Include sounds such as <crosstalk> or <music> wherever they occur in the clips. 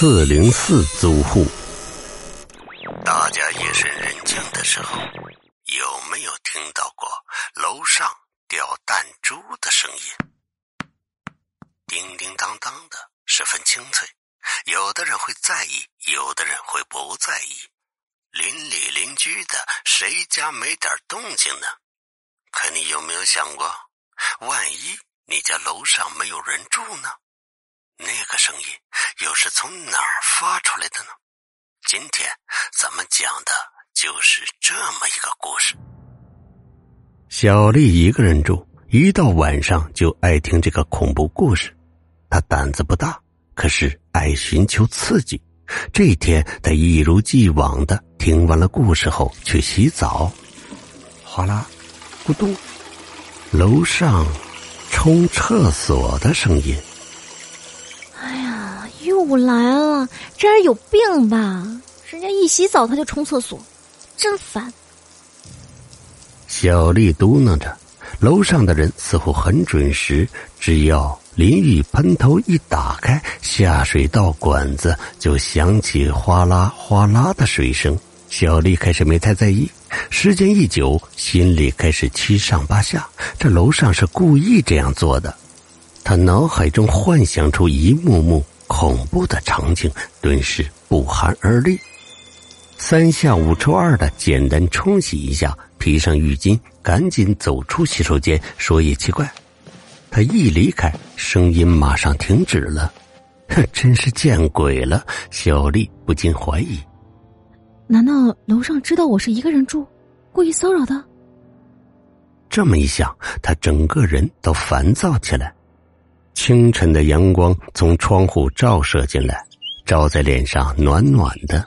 四零四租户，大家夜深人静的时候，有没有听到过楼上掉弹珠的声音？叮叮当当的，十分清脆。有的人会在意，有的人会不在意。邻里邻居的，谁家没点动静呢？可你有没有想过，万一你家楼上没有人住呢？那个声音又是从哪儿发出来的呢？今天咱们讲的就是这么一个故事。小丽一个人住，一到晚上就爱听这个恐怖故事。她胆子不大，可是爱寻求刺激。这一天，她一如既往的听完了故事后去洗澡，哗啦，咕咚，楼上冲厕所的声音。又来了，这人有病吧？人家一洗澡他就冲厕所，真烦。小丽嘟囔着，楼上的人似乎很准时，只要淋浴喷头一打开，下水道管子就响起哗啦哗啦的水声。小丽开始没太在意，时间一久，心里开始七上八下，这楼上是故意这样做的。她脑海中幻想出一幕幕。恐怖的场景顿时不寒而栗，三下五除二的简单冲洗一下，披上浴巾，赶紧走出洗手间。说也奇怪，他一离开，声音马上停止了。哼 <laughs> 真是见鬼了！小丽不禁怀疑：难道楼上知道我是一个人住，故意骚扰的？这么一想，他整个人都烦躁起来。清晨的阳光从窗户照射进来，照在脸上暖暖的。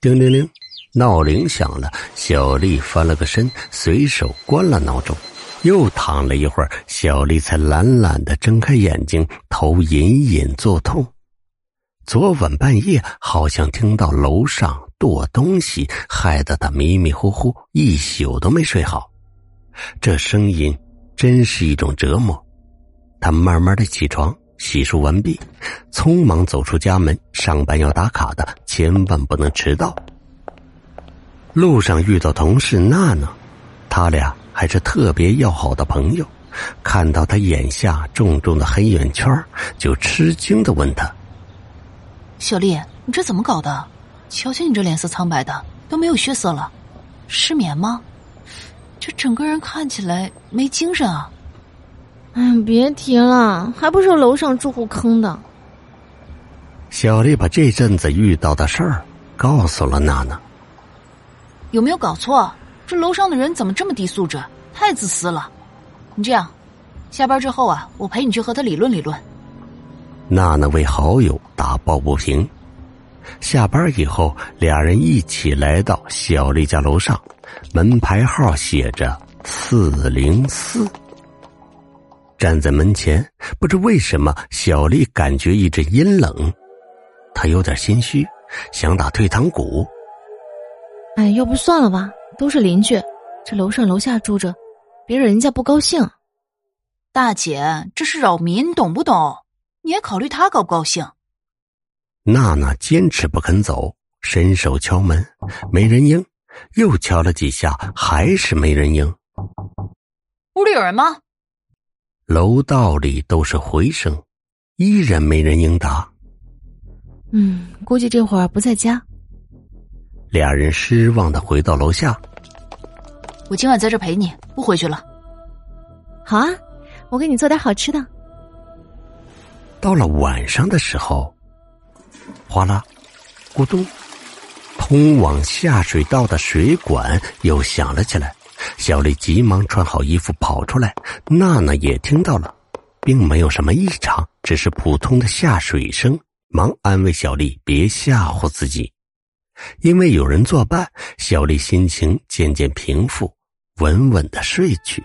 叮铃铃，闹铃响了。小丽翻了个身，随手关了闹钟，又躺了一会儿，小丽才懒懒的睁开眼睛，头隐隐作痛。昨晚半夜好像听到楼上剁东西，害得她迷迷糊糊，一宿都没睡好。这声音真是一种折磨。他慢慢的起床，洗漱完毕，匆忙走出家门。上班要打卡的，千万不能迟到。路上遇到同事娜娜，他俩还是特别要好的朋友。看到他眼下重重的黑眼圈，就吃惊的问他：“小丽，你这怎么搞的？瞧瞧你这脸色苍白的，都没有血色了，失眠吗？这整个人看起来没精神啊。”哎，别提了，还不是楼上住户坑的。小丽把这阵子遇到的事儿告诉了娜娜。有没有搞错？这楼上的人怎么这么低素质？太自私了！你这样，下班之后啊，我陪你去和他理论理论。娜娜为好友打抱不平。下班以后，俩人一起来到小丽家楼上，门牌号写着四零四。站在门前，不知为什么，小丽感觉一阵阴冷，她有点心虚，想打退堂鼓。哎，要不算了吧，都是邻居，这楼上楼下住着，别惹人家不高兴。大姐，这是扰民，懂不懂？你也考虑他高不高兴。娜娜坚持不肯走，伸手敲门，没人应，又敲了几下，还是没人应。屋里有人吗？楼道里都是回声，依然没人应答。嗯，估计这会儿不在家。俩人失望的回到楼下。我今晚在这陪你，不回去了。好啊，我给你做点好吃的。到了晚上的时候，哗啦，咕咚，通往下水道的水管又响了起来。小丽急忙穿好衣服跑出来，娜娜也听到了，并没有什么异常，只是普通的下水声。忙安慰小丽别吓唬自己，因为有人作伴，小丽心情渐渐平复，稳稳的睡去。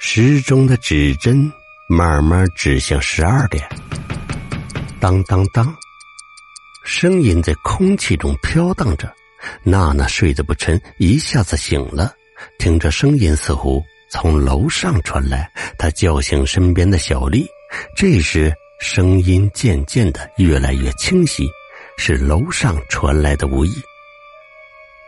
时钟的指针慢慢指向十二点，当当当，声音在空气中飘荡着。娜娜睡得不沉，一下子醒了，听着声音似乎从楼上传来，她叫醒身边的小丽。这时，声音渐渐的越来越清晰，是楼上传来的无意。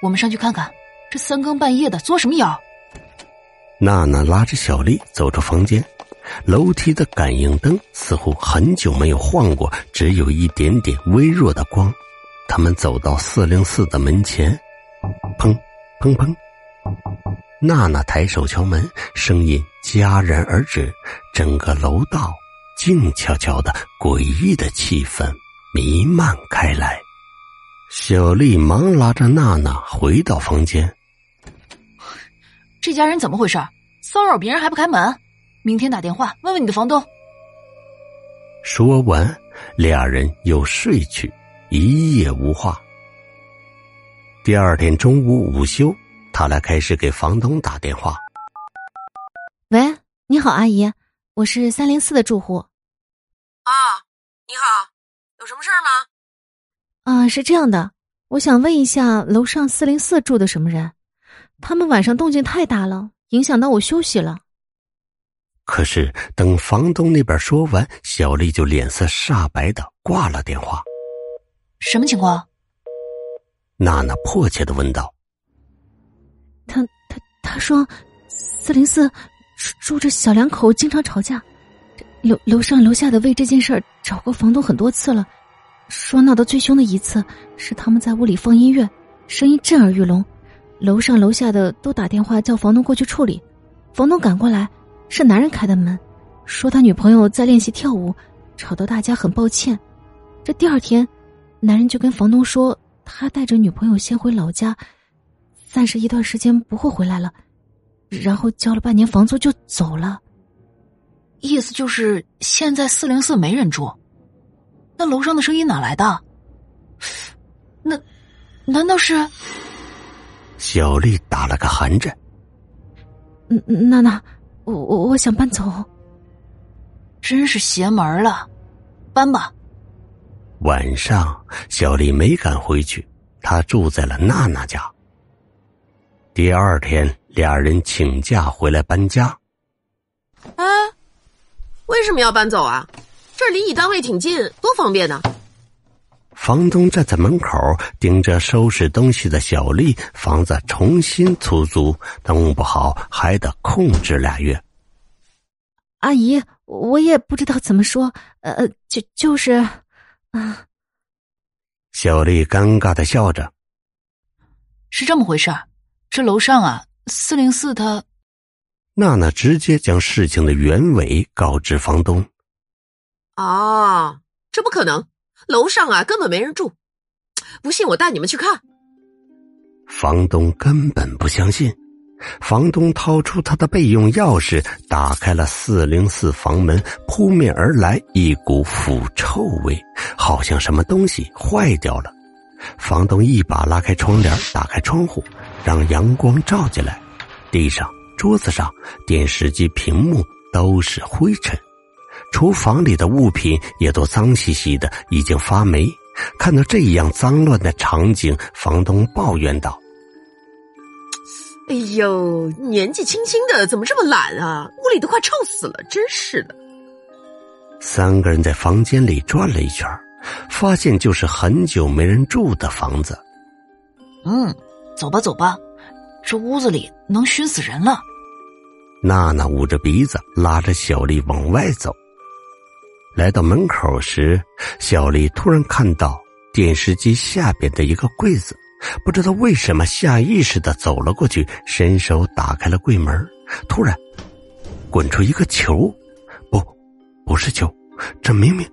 我们上去看看，这三更半夜的作什么妖？娜娜拉着小丽走出房间，楼梯的感应灯似乎很久没有晃过，只有一点点微弱的光。他们走到四零四的门前，砰砰砰。娜娜抬手敲门，声音戛然而止，整个楼道静悄悄的，诡异的气氛弥漫开来。小丽忙拉着娜娜回到房间。这家人怎么回事？骚扰别人还不开门？明天打电话问问你的房东。说完，俩人又睡去，一夜无话。第二天中午午休，他俩开始给房东打电话。喂，你好，阿姨，我是三零四的住户。啊，你好，有什么事儿吗？啊，是这样的，我想问一下，楼上四零四住的什么人？他们晚上动静太大了，影响到我休息了。可是等房东那边说完，小丽就脸色煞白的挂了电话。什么情况？娜娜迫切的问道。他他他说，四零四住着小两口经常吵架，楼楼上楼下的为这件事儿找过房东很多次了，说闹得最凶的一次是他们在屋里放音乐，声音震耳欲聋。楼上楼下的都打电话叫房东过去处理，房东赶过来，是男人开的门，说他女朋友在练习跳舞，吵得大家很抱歉。这第二天，男人就跟房东说，他带着女朋友先回老家，暂时一段时间不会回来了，然后交了半年房租就走了。意思就是现在四零四没人住，那楼上的声音哪来的？那难道是？小丽打了个寒颤。嗯，娜娜，我我我想搬走。真是邪门了，搬吧。晚上，小丽没敢回去，她住在了娜娜家。第二天，俩人请假回来搬家。哎，为什么要搬走啊？这离你单位挺近，多方便呢。房东站在门口盯着收拾东西的小丽，房子重新出租，弄不好还得控制俩月。阿姨，我也不知道怎么说，呃，就就是，啊。小丽尴尬的笑着。是这么回事儿这楼上啊，四零四他。娜娜直接将事情的原委告知房东。啊，这不可能。楼上啊，根本没人住，不信我带你们去看。房东根本不相信。房东掏出他的备用钥匙，打开了四零四房门，扑面而来一股腐臭味，好像什么东西坏掉了。房东一把拉开窗帘，打开窗户，让阳光照进来。地上、桌子上、电视机屏幕都是灰尘。厨房里的物品也都脏兮兮的，已经发霉。看到这样脏乱的场景，房东抱怨道：“哎呦，年纪轻轻的怎么这么懒啊？屋里都快臭死了，真是的。”三个人在房间里转了一圈，发现就是很久没人住的房子。嗯，走吧，走吧，这屋子里能熏死人了。娜娜捂着鼻子，拉着小丽往外走。来到门口时，小丽突然看到电视机下边的一个柜子，不知道为什么下意识的走了过去，伸手打开了柜门。突然，滚出一个球，不，不是球，这明明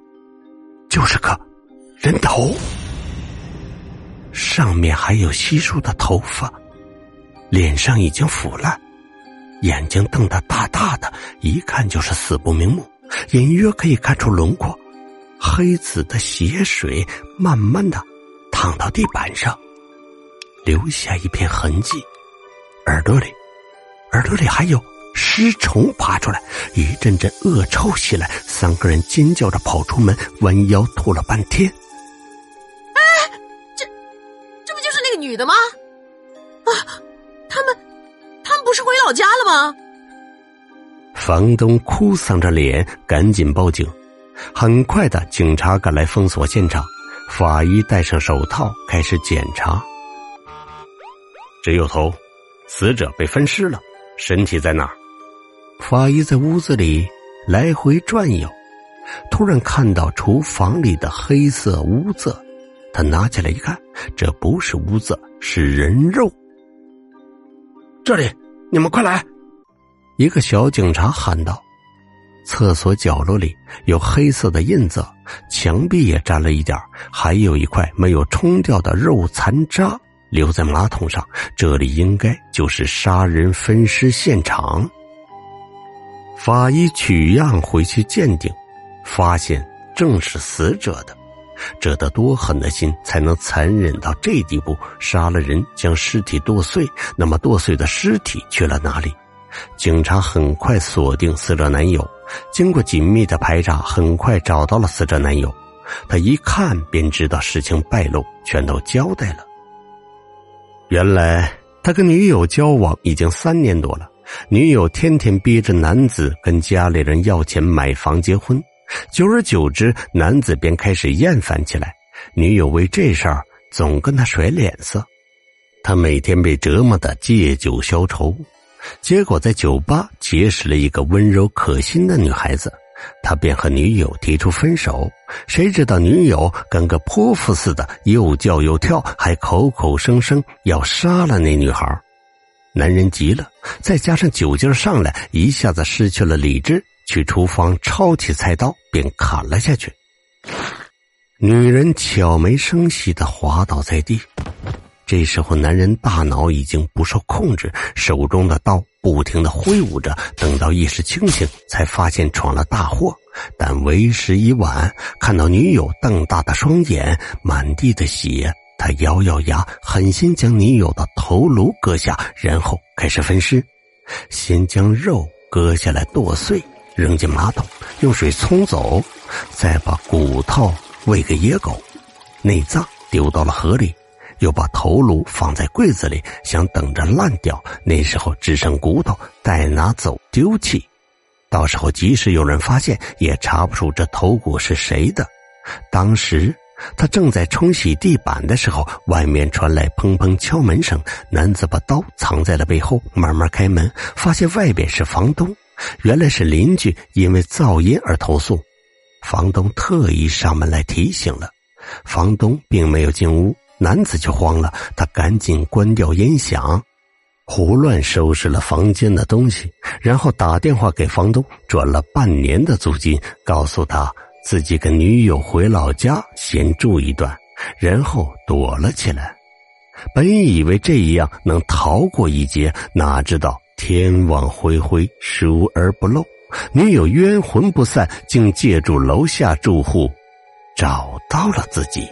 就是个人头，上面还有稀疏的头发，脸上已经腐烂，眼睛瞪得大大的，一看就是死不瞑目。隐约可以看出轮廓，黑紫的血水慢慢的淌到地板上，留下一片痕迹。耳朵里，耳朵里还有尸虫爬出来，一阵阵恶臭袭来。三个人尖叫着跑出门，弯腰吐了半天。哎，这，这不就是那个女的吗？啊，他们，他们不是回老家了吗？房东哭丧着脸，赶紧报警。很快的，警察赶来封锁现场，法医戴上手套开始检查。只有头，死者被分尸了，身体在哪儿？法医在屋子里来回转悠，突然看到厨房里的黑色污渍，他拿起来一看，这不是污渍，是人肉。这里，你们快来！一个小警察喊道。厕所角落里有黑色的印子，墙壁也沾了一点，还有一块没有冲掉的肉残渣留在马桶上。这里应该就是杀人分尸现场。法医取样回去鉴定，发现正是死者的。这得多狠的心才能残忍到这地步？杀了人，将尸体剁碎，那么剁碎的尸体去了哪里？警察很快锁定死者男友，经过紧密的排查，很快找到了死者男友。他一看便知道事情败露，全都交代了。原来他跟女友交往已经三年多了，女友天天逼着男子跟家里人要钱买房结婚，久而久之，男子便开始厌烦起来。女友为这事儿总跟他甩脸色，他每天被折磨的借酒消愁。结果在酒吧结识了一个温柔可心的女孩子，他便和女友提出分手。谁知道女友跟个泼妇似的，又叫又跳，还口口声声要杀了那女孩。男人急了，再加上酒劲上来，一下子失去了理智，去厨房抄起菜刀便砍了下去。女人悄没声息的滑倒在地。这时候，男人大脑已经不受控制，手中的刀不停的挥舞着。等到意识清醒，才发现闯了大祸，但为时已晚。看到女友瞪大的双眼，满地的血，他咬咬牙，狠心将女友的头颅割下，然后开始分尸。先将肉割下来剁碎，扔进马桶，用水冲走，再把骨头喂给野狗，内脏丢到了河里。又把头颅放在柜子里，想等着烂掉。那时候只剩骨头，待拿走丢弃。到时候即使有人发现，也查不出这头骨是谁的。当时他正在冲洗地板的时候，外面传来砰砰敲门声。男子把刀藏在了背后，慢慢开门，发现外边是房东。原来是邻居因为噪音而投诉，房东特意上门来提醒了。房东并没有进屋。男子就慌了，他赶紧关掉音响，胡乱收拾了房间的东西，然后打电话给房东，转了半年的租金，告诉他自己跟女友回老家先住一段，然后躲了起来。本以为这样能逃过一劫，哪知道天网恢恢，疏而不漏，女友冤魂不散，竟借助楼下住户找到了自己。